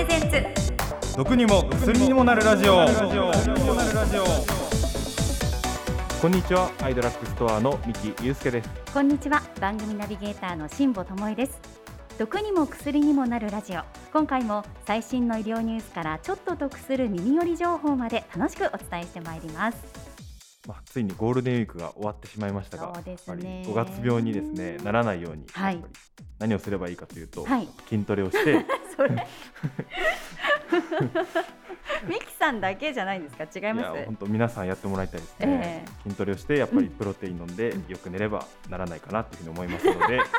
レゼンツ。毒にも薬にもなるラジオ。こんにちはアイドラッグストアの三木祐介です。こんにちは番組ナビゲーターの辛坊智恵です。毒にも薬にもなるラジオ。今回も最新の医療ニュースからちょっと得する耳寄り情報まで楽しくお伝えしてまいりますまあ、ついにゴールデンウィークが終わってしまいましたが、そうですね、5月病にですねならないように、はい、何をすればいいかというと、はい、筋トレをして。それ。ミキさんだけじゃないんですか？違います？本当皆さんやってもらいたいですね、えー、筋トレをしてやっぱりプロテイン飲んで、よく寝ればならないかなというふうに思いますので。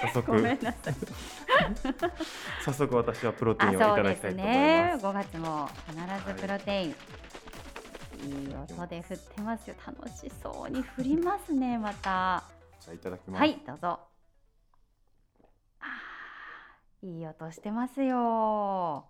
早速。早速私はプロテインをいただきたいと思います。ね、5月も必ずプロテイン、はいいい音で振ってますよ。楽しそうに振りますね また。じゃあいただきます。はいどうぞ。いい音してますよ。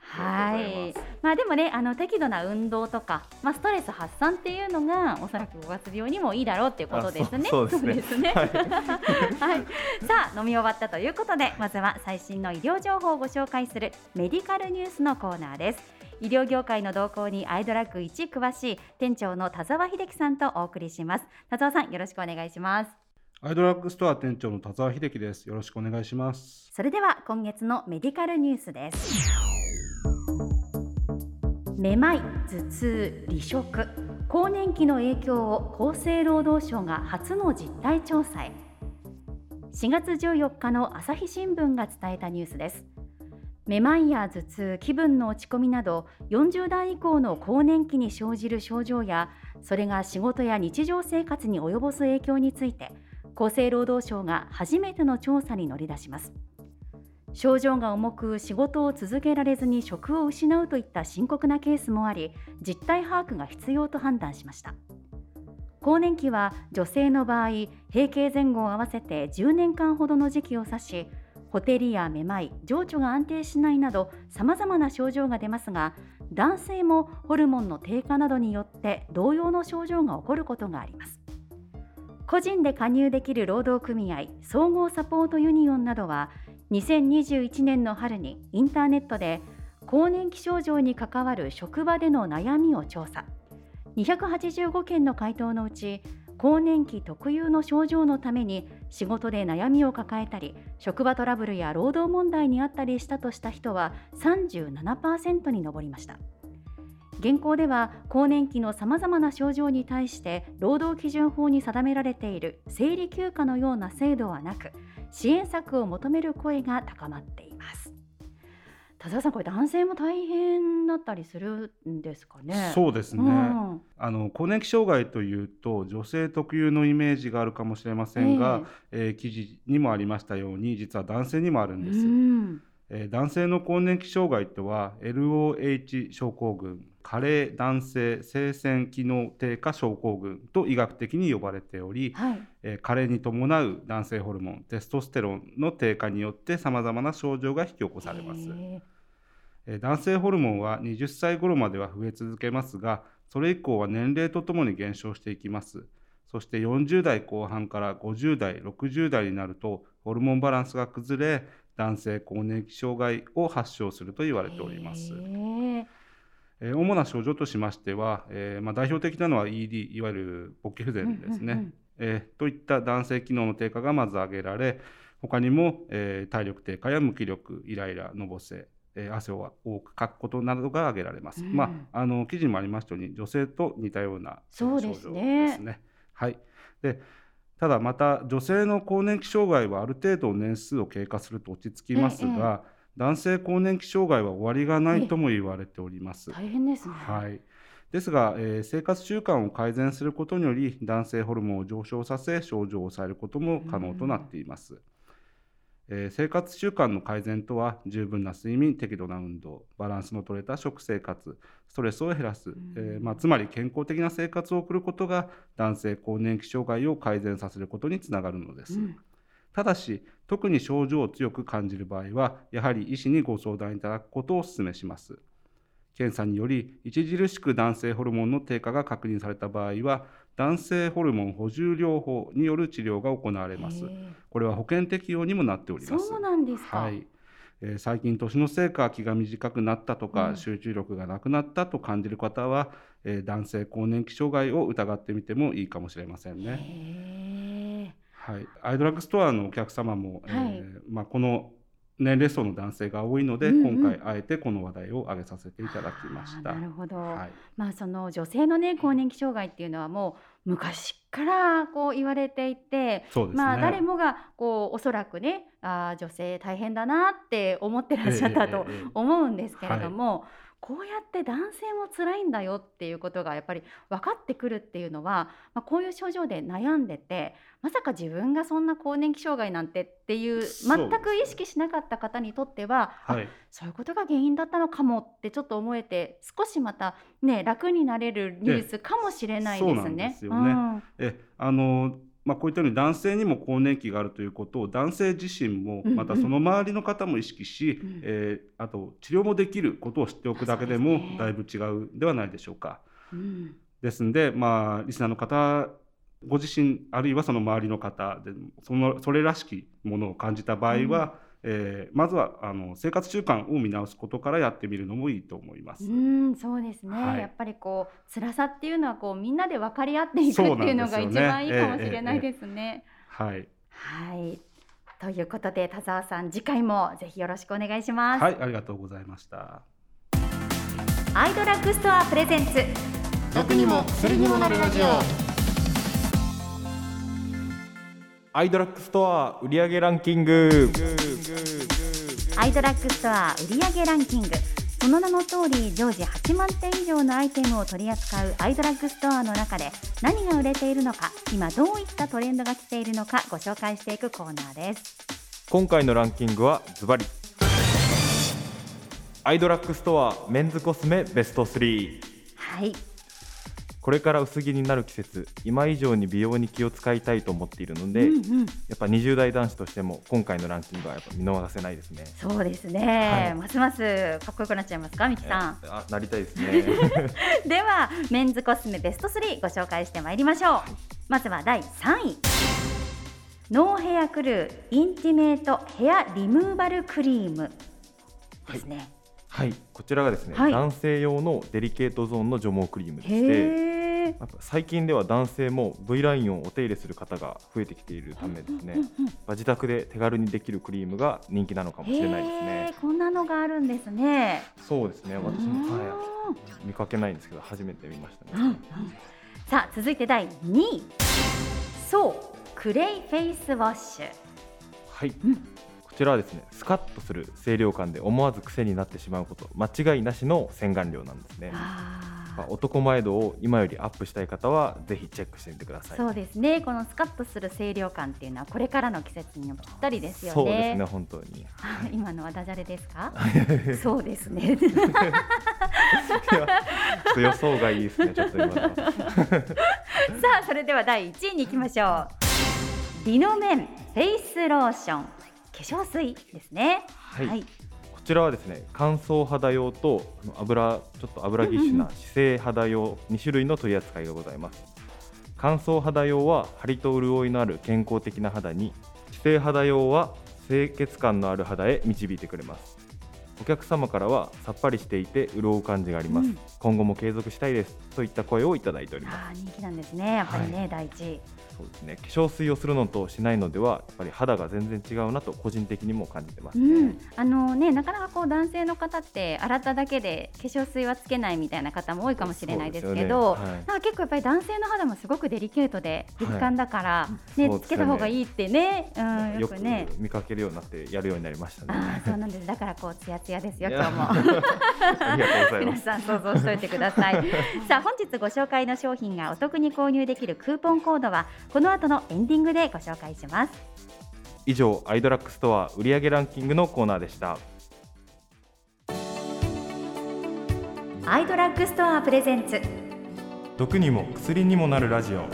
はい、まあでもねあの適度な運動とか、まあ、ストレス発散っていうのがおそらく5月病にもいいだろうっていうことですね。そうですね。はい、はい、さあ飲み終わったということでまずは最新の医療情報をご紹介するメディカルニュースのコーナーです。医療業界の動向にアイドラッグ一詳しい店長の田沢秀樹さんとお送りします。田沢さんよろしくお願いします。アイドラッグストア店長の田沢秀樹です。よろしくお願いします。それでは今月のメディカルニュースです。めまい頭痛離職更年期の影響を厚生労働省が初の実態調査へ。4月14日の朝日新聞が伝えたニュースですめまいや頭痛、気分の落ち込みなど40代以降の更年期に生じる症状やそれが仕事や日常生活に及ぼす影響について厚生労働省が初めての調査に乗り出します。症状が重く仕事を続けられずに職を失うといった深刻なケースもあり実態把握が必要と判断しました。更年期は女性の場合閉経前後を合わせて10年間ほどの時期を指しほてりやめまい情緒が安定しないなどさまざまな症状が出ますが男性もホルモンの低下などによって同様の症状が起こることがあります。個人で加入できる労働組合総合サポートユニオンなどは2021年の春にインターネットで更年期症状に関わる職場での悩みを調査。285件の回答のうち更年期特有の症状のために仕事で悩みを抱えたり職場トラブルや労働問題にあったりしたとした人は37%に上りました。現行では更年期のさまざまな症状に対して労働基準法に定められている生理休暇のような制度はなく支援策を求める声が高まっています。田沢さんこれ男性も大変だったりするんですかね？そうですね。うん、あの更年期障害というと女性特有のイメージがあるかもしれませんが、えー、えー、記事にもありましたように実は男性にもあるんです。うんえー、男性の更年期障害とは LOH 症候群加齢男性性腺機能低下症候群と医学的に呼ばれており、はいえー、加齢に伴う男性ホルモンテストステロンの低下によってさまざまな症状が引き起こされます、えー、男性ホルモンは20歳頃までは増え続けますがそれ以降は年齢とともに減少していきます。そして40代後半から50代60代になるとホルモンバランスが崩れ男性更年期障害を発症すると言われております。え主な症状としましては、えーまあ、代表的なのは ED いわゆる勃起不全ですね、うんうんうん、えー、といった男性機能の低下がまず挙げられ他にも、えー、体力低下や無気力イライラのぼせえー、汗を多くかくことなどが挙げられます。うん、まああの記事にもありましたように女性と似たような症状ですね。すねはい。でただまた女性の更年期障害はある程度年数を経過すると落ち着きますが、ええ男性更年期障害は終わりがないとも言われております。大変ですね。はい。ですが、えー、生活習慣を改善することにより男性ホルモンを上昇させ症状を抑えることも可能となっています。えー、生活習慣の改善とは十分な睡眠適度な運動バランスの取れた食生活ストレスを減らす、えー、まあ、つまり健康的な生活を送ることが男性更年期障害を改善させることにつながるのです。うんただし、特に症状を強く感じる場合は、やはり医師にご相談いただくことをお勧めします。検査により、著しく男性ホルモンの低下が確認された場合は、男性ホルモン補充療法による治療が行われます。これは保険適用にもなっております。そうなんですか。はい。えー、最近年のせいか気が短くなったとか、うん、集中力がなくなったと感じる方は、えー、男性更年期障害を疑ってみてもいいかもしれませんね。はい、アイドラッグストアのお客様も、はい、えー、まあ、この年齢層の男性が多いので、うんうん、今回あえてこの話題を挙げさせていただきました。なるほど。はい、まあその女性のね更年期障害っていうのはもう昔からこう言われていて、ね、まあ誰もがこうおそらくねあ女性大変だなって思ってらっしゃったと思うんですけれども。えええこうやって男性も辛いんだよっていうことがやっぱり分かってくるっていうのは、まあ、こういう症状で悩んでてまさか自分がそんな更年期障害なんてっていう全く意識しなかった方にとっては、はい、そういうことが原因だったのかもってちょっと思えて少しまたね楽になれるニュースかもしれないですね。すよね、うん、えあのまあ、こういったように男性にも更年期があるということを男性自身もまたその周りの方も意識し、うん。うん、えー、あと治療もできることを知っておくだけでもだいぶ違うではないでしょうか。うん、ですんで、まあ、リスナーの方ご自身あるいはその周りの方でそのそれらしきものを感じた場合は、えー、まずはあの生活習慣を見直すことからやってみるのもいいと思います。うんそうですね、はい、やっぱりこう辛さっていうのはこうみんなで分かり合っていくっていうのが一番いいかも しれないですね。はい、はいということで田沢さん次回もぜひよろしくお願いします。はいありがとうございました。アイドラッグストアプレゼンツ毒にも薬にもなるラジオ。アイドラッグストア売上ランキング。アイドラッグストア売上ランキング。その名の通り常時8万点以上のアイテムを取り扱うアイドラッグストアの中で何が売れているのか今どういったトレンドが来ているのかご紹介していくコーナーです。今回のランキングはズバリ。アイドラッグストアメンズコスメベスト3はいこれから薄着になる季節今以上に美容に気を使いたいと思っているので、うんうん、やっぱ20代男子としても今回のランキングはやっぱ見逃せないですね。そうですね、はい、ますますかっこよくなっちゃいますかみきさん、えー、あなりたいですね。ではメンズコスメベスト3ご紹介してまいりましょう、はい、まずは第3位。ノーヘアクルーインティメートヘアリムーバルクリームですね、はいはい、こちらがですね、はい、男性用のデリケートゾーンの除毛クリームでして最近では男性も V ラインをお手入れする方が増えてきているためですね、自宅で手軽にできるクリームが人気なのかもしれないですね。こんなのがあるんですね。そうですね私も、はい、見かけないんですけど初めて見ましたね、うんうん、さあ続いて第2位。そう Clay Face Wash。はい、うんちらはですねスカッとする清涼感で思わず癖になってしまうこと間違いなしの洗顔料なんですね。まあ、男前度を今よりアップしたい方はぜひチェックしてみてください。そうですね。このスカッとする清涼感っていうのはこれからの季節にもぴったりですよね。そうですね本当に。今のはダジャレですか？そうですね。予想がいいですねちょっと今の。さあそれでは第1位に行きましょう。リノメン Face Lotion。化粧水ですね。はい、はい、こちらはですね乾燥肌用と油ちょっと油ぎっしゅな脂性肌用2種類の取り扱いがございます。乾燥肌用は張りと潤いのある健康的な肌に姿勢肌用は清潔感のある肌へ導いてくれます。お客様からはさっぱりしていて潤う感じがあります、うん、今後も継続したいです。といった声をいただいております。人気なんですね。やっぱりね、はい、第一そうですね。化粧水をするのとしないのではやっぱり肌が全然違うなと個人的にも感じてます、ね。うん、あのねなかなかこう男性の方って洗っただけで化粧水はつけないみたいな方も多いかもしれないですけど、ね。はい、なんか結構やっぱり男性の肌もすごくデリケートで敏感だから、はい、ね。つけた方がいいってね、うん、よくね。見かけるようになってやるようになりましたね。あそうなんです。だからこうツヤツヤですよ今日も。皆さん想像しておいてください。さあ本日ご紹介の商品がお得に購入できるクーポンコードはこの後のエンディングでご紹介します。以上アイドラッグストア売上ランキングのコーナーでした。アイドラッグストアプレゼンツ。毒にも薬にもなるラジオ。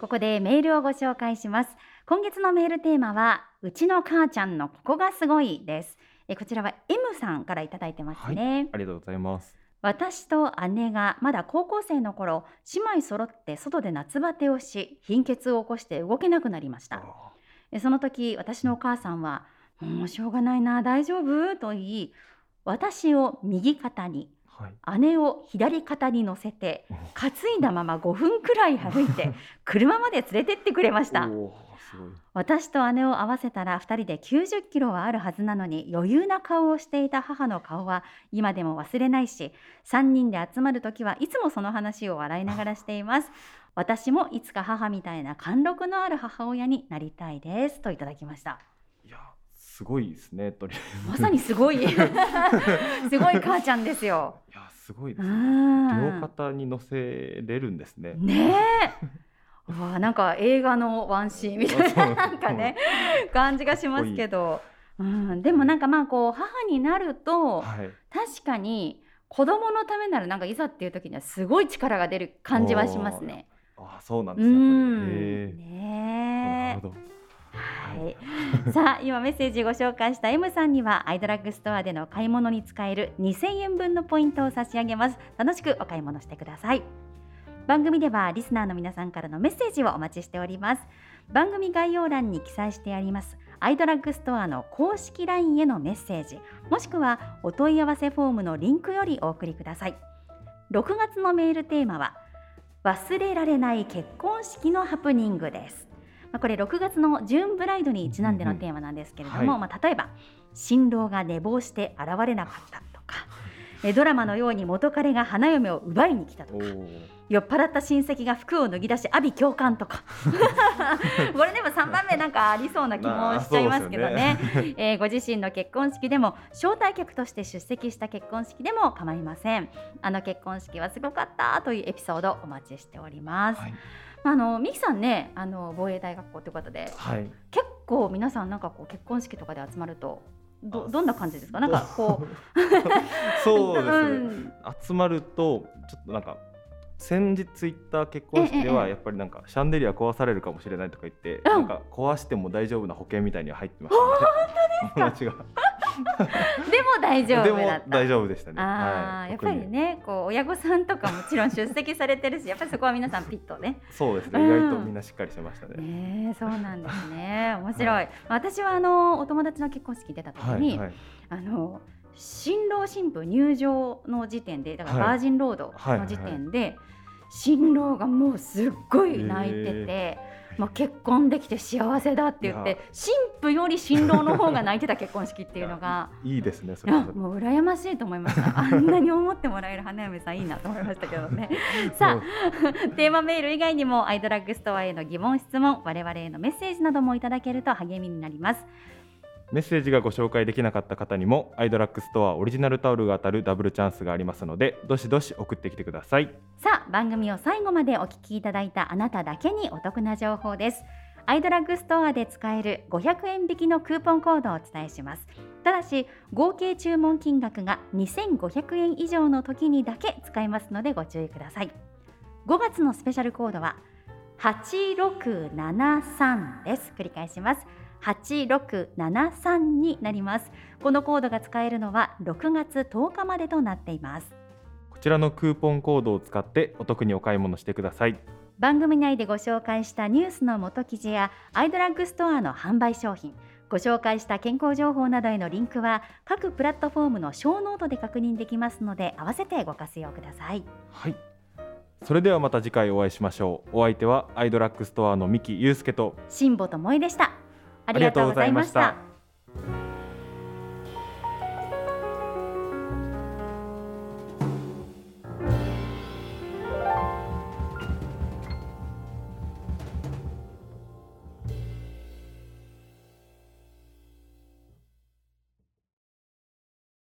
ここでメールをご紹介します。今月のメールテーマはうちの母ちゃんのここがすごいです。えこちらは M さんからいただいてますね、はい、ありがとうございます私と姉がまだ高校生の頃姉妹揃って外で夏バテをし貧血を起こして動けなくなりましたでその時私のお母さんは「もうしょうがないな大丈夫?」と言い私を右肩にはい、姉を左肩に乗せて担いだまま5分くらい歩いて 車まで連れてってくれました。私と姉を合わせたら2人で90キロはあるはずなのに余裕な顔をしていた母の顔は今でも忘れないし3人で集まる時はいつもその話を笑いながらしています。私もいつか母みたいな貫禄のある母親になりたいです。といただきましたすごいですねとりあえず。まさにすごい。すごい母ちゃんですよ。いやすごいですね。両肩に乗せれるんですね。ねえ。わなんか映画のワンシーンみたいな なんかね感じがしますけど、う。ん、でもなんかまあこう母になると、はい、確かに子供のためならなんかいざっていう時にはすごい力が出る感じはしますね。あそうなんですね。ねはい、さあ今メッセージご紹介した M さんにはアイドラッグストアでの買い物に使える2000円分のポイントを差し上げます。楽しくお買い物してください。番組ではリスナーの皆さんからのメッセージをお待ちしております。番組概要欄に記載してありますアイドラッグストアの公式 LINE へのメッセージ。もしくはお問い合わせフォームのリンクよりお送りください。6月のメールテーマは忘れられない結婚式のハプニングです。まあ、これ6月のジューンブライドにちなんでのテーマなんですけれども、うんはい、まあ、例えば新郎が寝坊して現れなかったとかドラマのように元彼が花嫁を奪いに来たとか酔っ払った親戚が服を脱ぎ出し阿鼻共感とか。これでも3番目なんかありそうな気もしちゃいますけどね。ね、えー、ご自身の結婚式でも招待客として出席した結婚式でも構いません。あの結婚式はすごかったというエピソードお待ちしております、はい、あのミキさんねあの防衛大学校ということで、はい、結構皆さんなんかこう結婚式とかで集まるとどどんな感じですか？なんかこう。そうですね、うん、集まるとちょっとなんか先日行った結婚式ではやっぱりなんかシャンデリア壊されるかもしれないとか言って、なんか壊しても大丈夫な保険みたいに入ってましたね。も大丈夫だ大丈夫でしたね。ああ、やっぱりね、こう親御さんとかもちろん出席されてるし、やっぱりそこは皆さんピッとね。そうですね。意外とみんなしっかりしてましたね。ね、そうなんですね。面白い。私はあのお友達の結婚式出た時に、あの。新郎新婦入場の時点でだからバージンロードの時点で、新郎がもうすっごい泣いてて。まあ、結婚できて幸せだって言って新婦より新郎の方が泣いてた結婚式っていうのが。いいですねそれ。もう羨ましいと思いました。あんなに思ってもらえる花嫁さんいいなと思いましたけどね。さあテーマメール以外にもアイドラッグストアへの疑問質問我々へのメッセージなどもいただけると励みになりますメッセージがご紹介できなかった方にもアイドラックストアオリジナルタオルが当たるダブルチャンスがありますのでどしどし送ってきてください。さあ番組を最後までお聞きいただいたあなただけにお得な情報です。アイドラッグストアで使える500円引きのクーポンコードをお伝えします。ただし合計注文金額が2500円以上の時にだけ使えますのでご注意ください。5月のスペシャルコードは8673です。繰り返します。8673になります。このコードが使えるのは6月10日までとなっています。こちらのクーポンコードを使ってお得にお買い物してください。番組内でご紹介したニュースの元記事やアイドラッグストアの販売商品ご紹介した健康情報などへのリンクは各プラットフォームの show note で確認できますので合わせてご活用ください。はい。それではまた次回お会いしましょう。お相手はアイドラッグストアの三木祐介と辛坊智恵でしたありがとうございました。